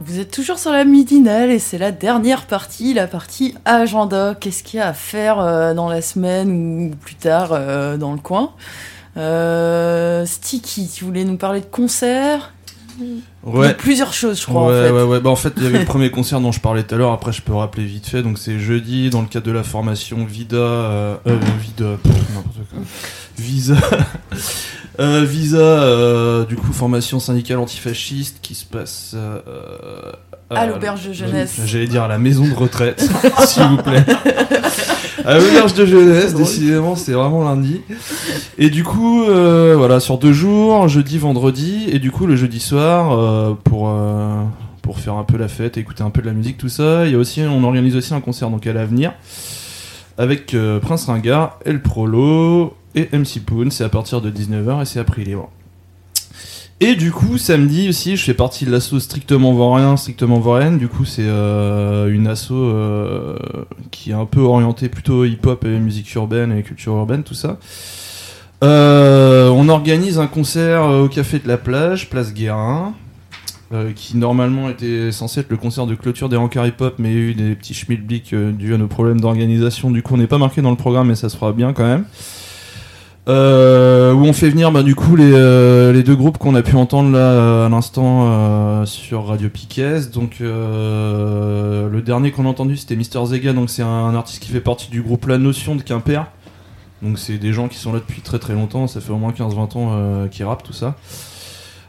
Vous êtes toujours sur la midinale et c'est la dernière partie, la partie agenda. Qu'est-ce qu'il y a à faire euh, dans la semaine ou plus tard euh, dans le coin? Euh, Sticky, tu voulais nous parler de concerts? Ouais. De plusieurs choses, je crois. ouais, en fait. ouais, ouais. Bah, en fait, il y avait le premier concert dont je parlais tout à l'heure. Après, je peux rappeler vite fait. Donc, c'est jeudi, dans le cadre de la formation Vida. Euh, euh, Vida. pff, n'importe quoi. Visa. Euh, Visa, euh, du coup, formation syndicale antifasciste qui se passe. euh, À l'auberge de jeunesse. J'allais dire à la maison de retraite, s'il vous plaît. À l'auberge de jeunesse, décidément, c'est vraiment lundi. Et du coup, euh, voilà, sur deux jours, jeudi, vendredi, et du coup, le jeudi soir, euh, pour, euh, pour faire un peu la fête, écouter un peu de la musique, tout ça, il y a aussi, on organise aussi un concert donc à l'avenir avec Prince Ringard, El Prolo et MC Poon. C'est à partir de 19h et c'est à prix libre. Et du coup, samedi aussi, je fais partie de l'asso Strictement Vaurien, Strictement Vaurienne. Du coup, c'est euh, une asso euh, qui est un peu orientée plutôt hip-hop et musique urbaine et culture urbaine, tout ça. Euh, on organise un concert au Café de la Plage, place Guérin, qui normalement était censé être le concert de clôture des Rancars hip-hop, mais il y a eu des petits schmilblick dus à nos problèmes d'organisation. Du coup, on n'est pas marqué dans le programme, mais ça se fera bien quand même. Euh, où on fait venir bah, du coup les, euh, les deux groupes qu'on a pu entendre là euh, à l'instant sur Radio Piquet. Donc le dernier qu'on a entendu c'était Mister Zega, donc c'est un, artiste qui fait partie du groupe La Notion de Quimper. Donc c'est des gens qui sont là depuis très très longtemps, ça fait au moins 15-20 ans qu'ils rappent tout ça.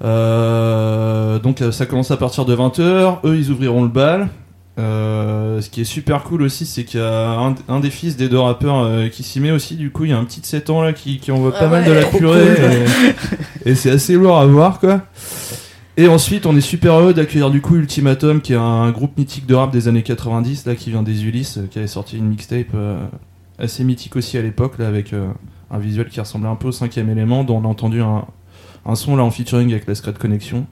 Donc ça commence à partir de 20h, eux ils ouvriront le bal. Euh, ce qui est super cool aussi, c'est qu'il y a un, un des fils des deux rappeurs euh, qui s'y met aussi. Du coup, il y a un petit de 7 ans là qui, qui envoie pas Ah mal de la purée. cool. Et, et c'est assez lourd à voir quoi. Et ensuite, on est super heureux d'accueillir du coup Ultimatum, qui est un groupe mythique de rap des années 90, là, qui vient des Ulysses, euh, qui avait sorti une mixtape euh, assez mythique aussi à l'époque, là, avec un visuel qui ressemblait un peu au cinquième élément, dont on a entendu un, un son là en featuring avec la Secret Connection.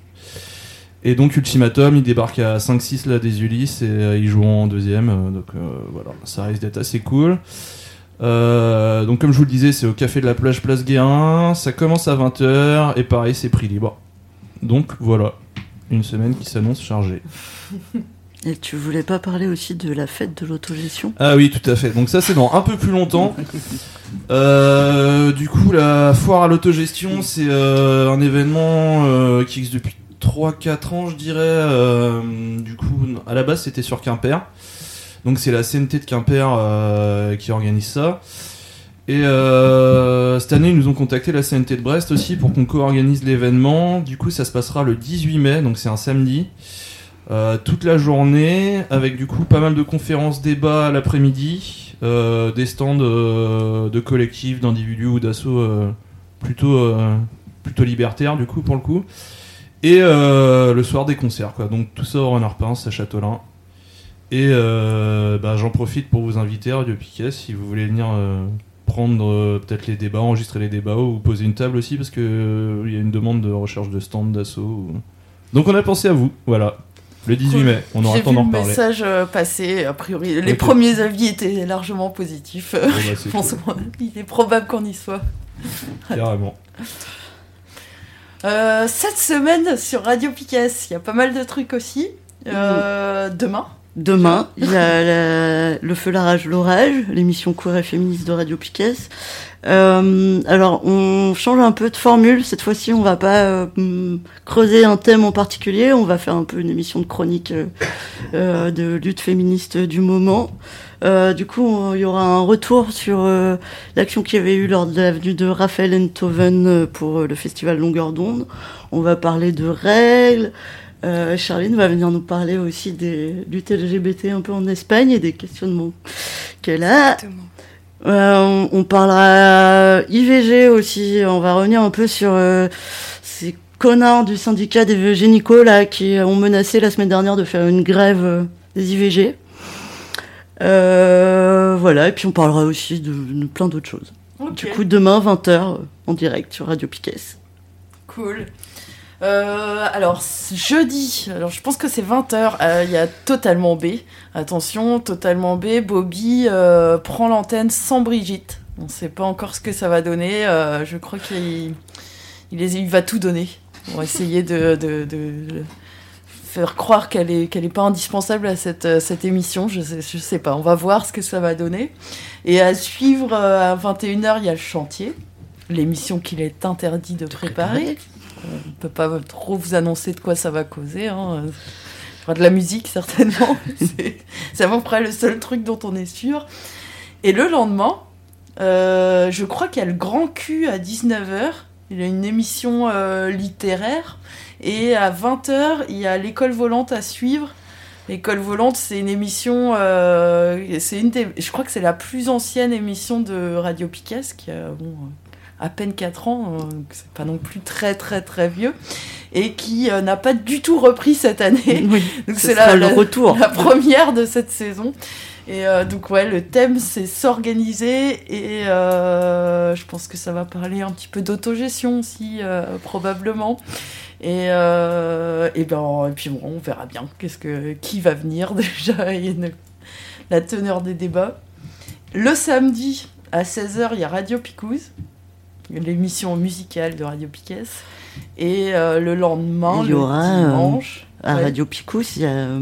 Et donc Ultimatum, il débarque à 5-6 là des Ulysses et euh, ils joueront en deuxième. euh, donc euh, voilà, ça risque d'être assez cool. Euh, donc comme je vous le disais, c'est au Café de la Plage Place Guérin. Ça commence à 20h et pareil, c'est prix libre. Donc voilà, une semaine qui s'annonce chargée. Et tu voulais pas parler aussi de la fête de l'autogestion? Ah oui, tout à fait. Donc ça, c'est dans un peu plus longtemps. Euh, du coup, la foire à l'autogestion, c'est euh, un événement euh, qui existe depuis 3-4 ans, je dirais. Euh, du coup, à la base, c'était sur Quimper. Donc c'est la CNT de Quimper euh, qui organise ça. Et euh, cette année, ils nous ont contacté la CNT de Brest aussi pour qu'on co-organise l'événement. Du coup, ça se passera le 18 mai, donc c'est un samedi. Toute la journée, avec du coup pas mal de conférences, débats l'après-midi, des stands de collectifs, d'individus ou d'assauts plutôt, plutôt libertaires du coup pour le coup. Et euh, le soir des concerts quoi. Donc tout ça au Renard Pince à Châtelain. Et euh, bah, j'en profite pour vous inviter à Radio Piquet si vous voulez venir euh, prendre euh, peut-être les débats, enregistrer les débats ou poser une table aussi parce que il y a une demande de recherche de stand d'assaut. ou- Donc on a pensé à vous, voilà. Le 18 Cool. mai, on aura J'ai le temps vu d'en le reparler. message passer, a priori. Les premiers avis étaient largement positifs. Bon, bah, c'est Je pense cool, qu'il est probable qu'on y soit. carrément. Euh, cette semaine sur Radio Piquet, il y a pas mal de trucs aussi. Euh, Demain, Demain, il y a la- le feu, la rage, l'orage, l'émission queer et féministe de Radio Piquet. Euh, alors, on change un peu de formule. Cette fois-ci, on va pas euh, creuser un thème en particulier. On va faire un peu une émission de chronique euh, de lutte féministe du moment. Euh, du coup, il y aura un retour sur l'action qu'il y avait eu lors de la venue de Raphaël Enthoven pour le festival Longueur d'onde. On va parler de règles. Euh, Charline va venir nous parler aussi des luttes LGBT un peu en Espagne et des questionnements là. Exactement. Euh, on, on parlera IVG aussi. On va revenir un peu sur euh, ces connards du syndicat des gynécos là qui ont menacé la semaine dernière de faire une grève euh, des IVG. Voilà, et puis on parlera aussi de, de plein d'autres choses. Du coup, demain, 20h, en direct sur Radio Piquet. cool. Euh, alors, jeudi, alors je pense que c'est 20h, il y a Totalement B. Attention, Totalement B, Bobby euh, prend l'antenne sans Brigitte. On sait pas encore ce que ça va donner. euh, je crois qu'il il, les- il va tout donner pour essayer de, de- de faire croire qu'elle est, qu'elle est pas indispensable à cette, euh, cette émission. Je sais, je sais pas, on va voir ce que ça va donner. Et à suivre euh, à 21h, il y a le chantier, l'émission qu'il est interdit de préparer. On ne peut pas trop vous annoncer de quoi ça va causer. Hein. De la musique, certainement. C'est- à peu près le seul truc dont on est sûr. Et le lendemain, euh, je crois qu'il y a le Grand Q à 19h. Il y a une émission euh, littéraire. Et à 20h, il y a l'école volante à suivre. L'école volante, c'est une émission. euh, c'est une des- je crois que c'est la plus ancienne émission de Radio a bon, à peine 4 ans. euh, c'est pas non plus très, très, très vieux. Et qui euh, n'a pas du tout repris cette année. Oui, Donc ce c'est la, le retour. la première de cette saison. Et euh, donc ouais, le thème c'est s'organiser et euh, je pense que ça va parler un petit peu d'autogestion aussi euh, probablement. Et, et ben et puis bon, on verra bien qu'est-ce que qui va venir déjà et la teneur des débats. Le samedi à 16h, il y a Radio Picouze, l'émission musicale de Radio Piquet. Et euh, le lendemain, Il y le aura, euh, dimanche, À Ouais. Radio Picous, il y a euh,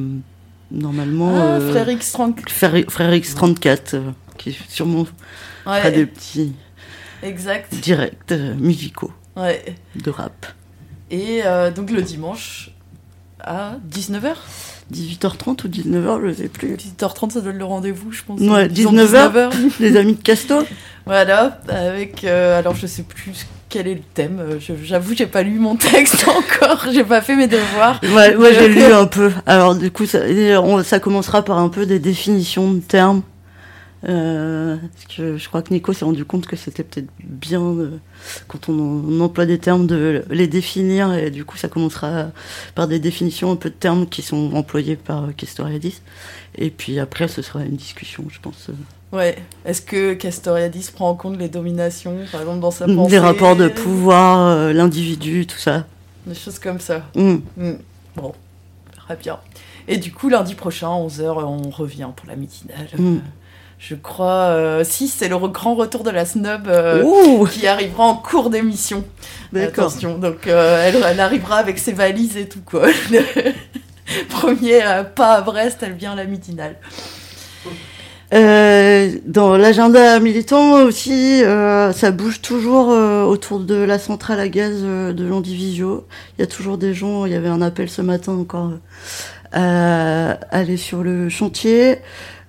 normalement ah, euh, Frère X30 Frère, Frère X34 euh, qui sûrement fera Ouais, des petits exact. directs euh, musicaux Ouais. de rap. Et euh, donc le dimanche à 19h 18h30 ou 19h, je sais plus. 18h30, ça doit être le rendez-vous, je pense. Ouais, Disons 19h. 19h. Les amis de Casto voilà, avec. euh, alors je sais plus quel est le thème. euh, je- J'avoue, j'ai pas lu mon texte encore. J'ai pas fait mes devoirs. Ouais, ouais j'ai lu un peu. Alors du coup, ça, on- ça commencera par un peu des définitions de termes. Euh, parce que je crois que Nico s'est rendu compte que c'était peut-être bien euh, quand on, on emploie des termes de les définir et du coup ça commencera par des définitions un peu de termes qui sont employés par euh, Castoriadis et puis après ce sera une discussion je pense Ouais. Est-ce que Castoriadis prend en compte les dominations, par exemple, dans sa pensée? les rapports de pouvoir l'individu tout ça Des choses comme ça. Mm. Mm. Bon, on verra bien. Et du coup, lundi prochain, 11h, on revient pour la matinale. Mm. Je crois. euh, si, c'est le grand retour de la snob. euh, qui arrivera en cours d'émission. d'accord Attention, donc euh, elle, elle arrivera avec ses valises et tout quoi. Premier pas à Brest, elle vient à la midinale. Dans l'agenda militant aussi, ça bouge toujours autour de la centrale à gaz de Landivisio. Il y a toujours des gens, il y avait un appel ce matin encore à aller sur le chantier.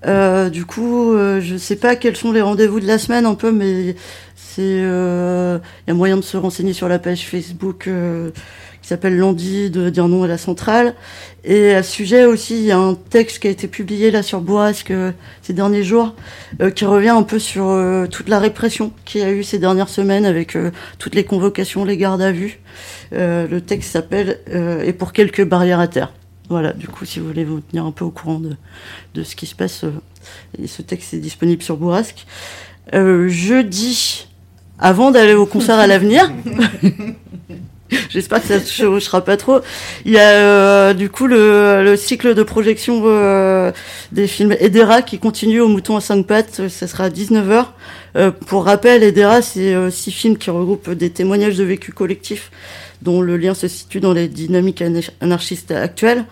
Euh, du coup, euh, je sais pas quels sont les rendez-vous de la semaine un peu, mais c'est euh, il y a moyen de se renseigner sur la page Facebook euh, qui s'appelle Landy de dire non à la centrale. Et à ce sujet aussi, il y a un texte qui a été publié là sur Bourrasque ces derniers jours, qui revient un peu sur toute la répression qu'il y a eu ces dernières semaines avec toutes les convocations, les gardes à vue. Le texte s'appelle Et pour quelques barrières à terre. Voilà, du coup, si vous voulez vous tenir un peu au courant de, ce qui se passe, euh, ce texte est disponible sur Bourrasque. Euh, jeudi, avant d'aller au concert à l'avenir, j'espère que ça se chevauchera pas trop, il y a euh, du coup le, le cycle de projection des films Edera qui continue au Mouton à 5 pattes, ça sera à 19h. Euh, pour rappel, Edera, c'est six films qui regroupent des témoignages de vécu collectif dont le lien se situe dans les dynamiques anar- anarchistes actuelles.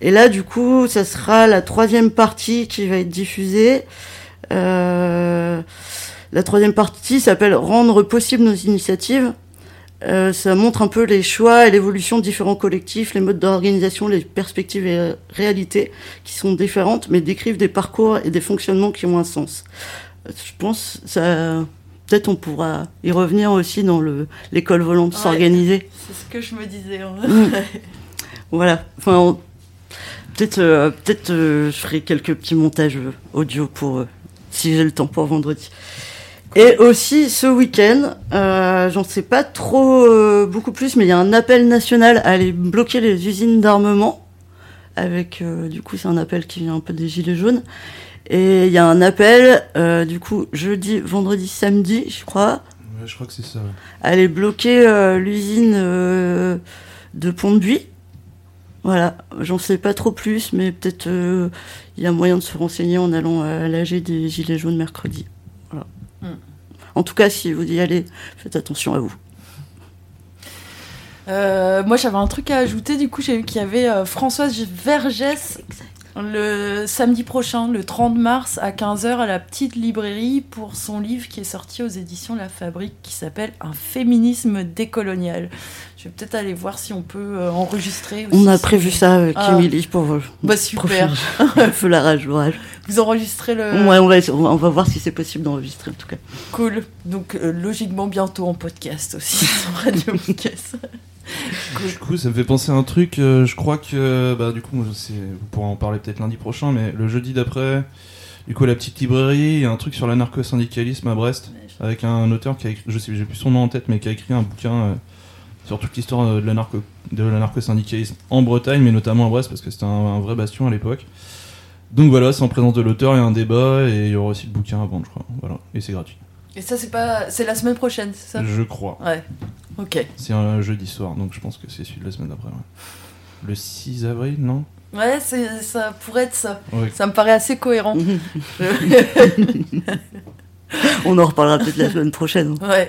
Et là, du coup, ça sera la troisième partie qui va être diffusée. Euh, la troisième partie s'appelle Rendre possible nos initiatives. Euh, ça montre un peu les choix et l'évolution de différents collectifs, les modes d'organisation, les perspectives et réalités qui sont différentes, mais décrivent des parcours et des fonctionnements qui ont un sens. Euh, Je pense, ça, peut-être on pourra y revenir aussi dans le l'école volante Ouais. s'organiser. C'est ce que je me disais. hein. Mm. Voilà. Enfin, peut-être, euh, peut-être, euh, je ferai quelques petits montages euh, audio pour euh, si j'ai le temps pour vendredi. Et aussi ce week-end, j'en sais pas trop beaucoup plus, mais il y a un appel national à aller bloquer les usines d'armement. Avec euh, du coup c'est un appel qui vient un peu des gilets jaunes. Et il y a un appel euh, du coup jeudi, vendredi, samedi, je crois, Ouais, je crois que c'est ça. ouais. bloquer euh, l'usine euh, de Pont-de-Buis. Voilà, j'en sais pas trop plus, mais peut-être euh, il y a moyen de se renseigner en allant à l'AG des Gilets jaunes mercredi. Voilà. Hmm. En tout cas, si vous y allez, faites attention à vous. Euh, moi, j'avais un truc à ajouter. Du coup, j'ai vu qu'il y avait euh, Françoise Vergès le samedi prochain, le 30 mars, à 15h, à la petite librairie pour son livre qui est sorti aux éditions La Fabrique qui s'appelle Un féminisme décolonial. Je vais peut-être aller voir si on peut euh, enregistrer. On a si- prévu ça avec Ah. Émilie pour euh, Bah, super. prochain feu la rage, l'orage. Vous enregistrez le. Ouais, on va, on va- voir si c'est possible d'enregistrer en tout cas. Cool. Donc, euh, logiquement, bientôt en podcast aussi sur Radio Piquesse. Du coup, ça me fait penser à un truc. euh, je crois que, bah, du coup, vous pourrez en parler peut-être lundi prochain, mais le jeudi d'après, du coup, à la petite librairie, il y a un truc sur l'anarcho-syndicalisme à Brest, avec un auteur qui a écrit, je sais, j'ai plus son nom en tête, mais qui a écrit un bouquin euh, sur toute l'histoire de l'anarcho-syndicalisme en Bretagne, mais notamment à Brest, parce que c'était un, un vrai bastion à l'époque. Donc voilà, c'est en présence de l'auteur, il y a un débat, et il y aura aussi le bouquin à vendre, je crois. Voilà, et c'est gratuit. Et ça, c'est pas. C'est la semaine prochaine, c'est ça? Je crois. Ouais. Ok. C'est un jeudi soir, donc je pense que c'est celui de la semaine d'après. ouais. Le 6 avril, non? Ouais, c'est- ça pourrait être ça. Ouais. Ça me paraît assez cohérent. On en reparlera peut-être la semaine prochaine. hein. Ouais.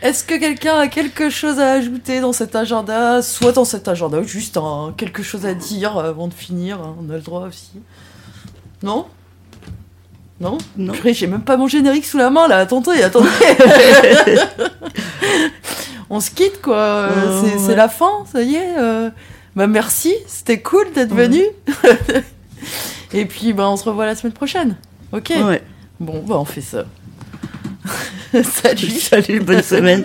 Est-ce que quelqu'un a quelque chose à ajouter dans cet agenda? Soit dans cet agenda, juste quelque chose à dire avant de finir, hein, on a le droit aussi. Non? Non Non. Purée, J'ai même pas mon générique sous la main là, attendez, attendez On se quitte quoi, euh, c'est ouais. la fin, ça y est. euh. Bah merci, c'était cool d'être Ouais. venu. Et puis bah on se revoit la semaine prochaine. Ok Ouais. Bon, bah on fait ça. Salut. Salut, bonne semaine.